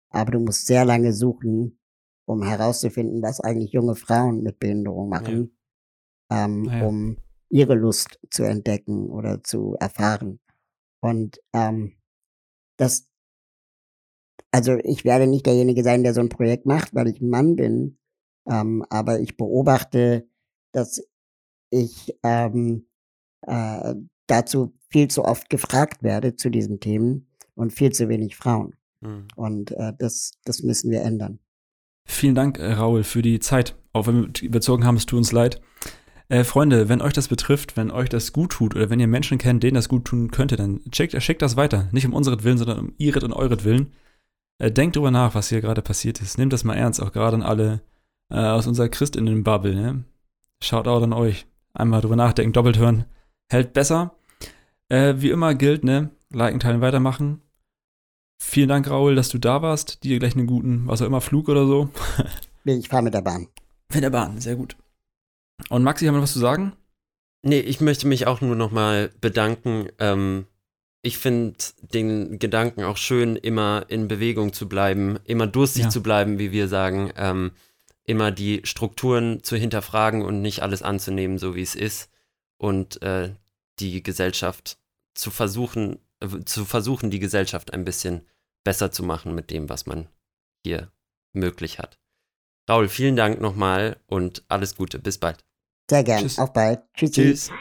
Aber du musst sehr lange suchen, um herauszufinden, was eigentlich junge Frauen mit Behinderung machen, ähm, Ah ja. um ihre Lust zu entdecken oder zu erfahren. Und ähm, das, also ich werde nicht derjenige sein, der so ein Projekt macht, weil ich ein Mann bin, ähm, aber ich beobachte, dass ich ähm, äh, dazu viel zu oft gefragt werde zu diesen Themen und viel zu wenig Frauen. Mhm. Und äh, das, das müssen wir ändern. Vielen Dank, äh, Raul, für die Zeit. Auch wenn wir überzogen haben, es tut uns leid. Äh, Freunde, wenn euch das betrifft, wenn euch das gut tut oder wenn ihr Menschen kennt, denen das gut tun könnte, dann schickt, schickt das weiter. Nicht um unseren Willen, sondern um ihret und euret Willen. Äh, denkt drüber nach, was hier gerade passiert ist. Nehmt das mal ernst, auch gerade an alle äh, aus unserer Christinnen-Bubble. Ne? Schaut auch an euch. Einmal drüber nachdenken, doppelt hören. Hält besser. Äh, wie immer gilt, ne? Liken, teilen, weitermachen. Vielen Dank, Raul, dass du da warst. Dir gleich einen guten, was auch immer, Flug oder so. [LAUGHS] Ich fahre mit der Bahn. Mit der Bahn, sehr gut. Und Maxi, haben wir noch was zu sagen? Nee, ich möchte mich auch nur nochmal bedanken. Ähm, ich finde den Gedanken auch schön, immer in Bewegung zu bleiben, immer durstig Ja. zu bleiben, wie wir sagen. Ähm, immer die Strukturen zu hinterfragen und nicht alles anzunehmen, so wie es ist. Und äh, die Gesellschaft zu versuchen, zu versuchen, die Gesellschaft ein bisschen besser zu machen mit dem, was man hier möglich hat. Raul, vielen Dank nochmal und alles Gute. Bis bald. Sehr gern. Tschüss. Auf bald. Tschüssi. Tschüss.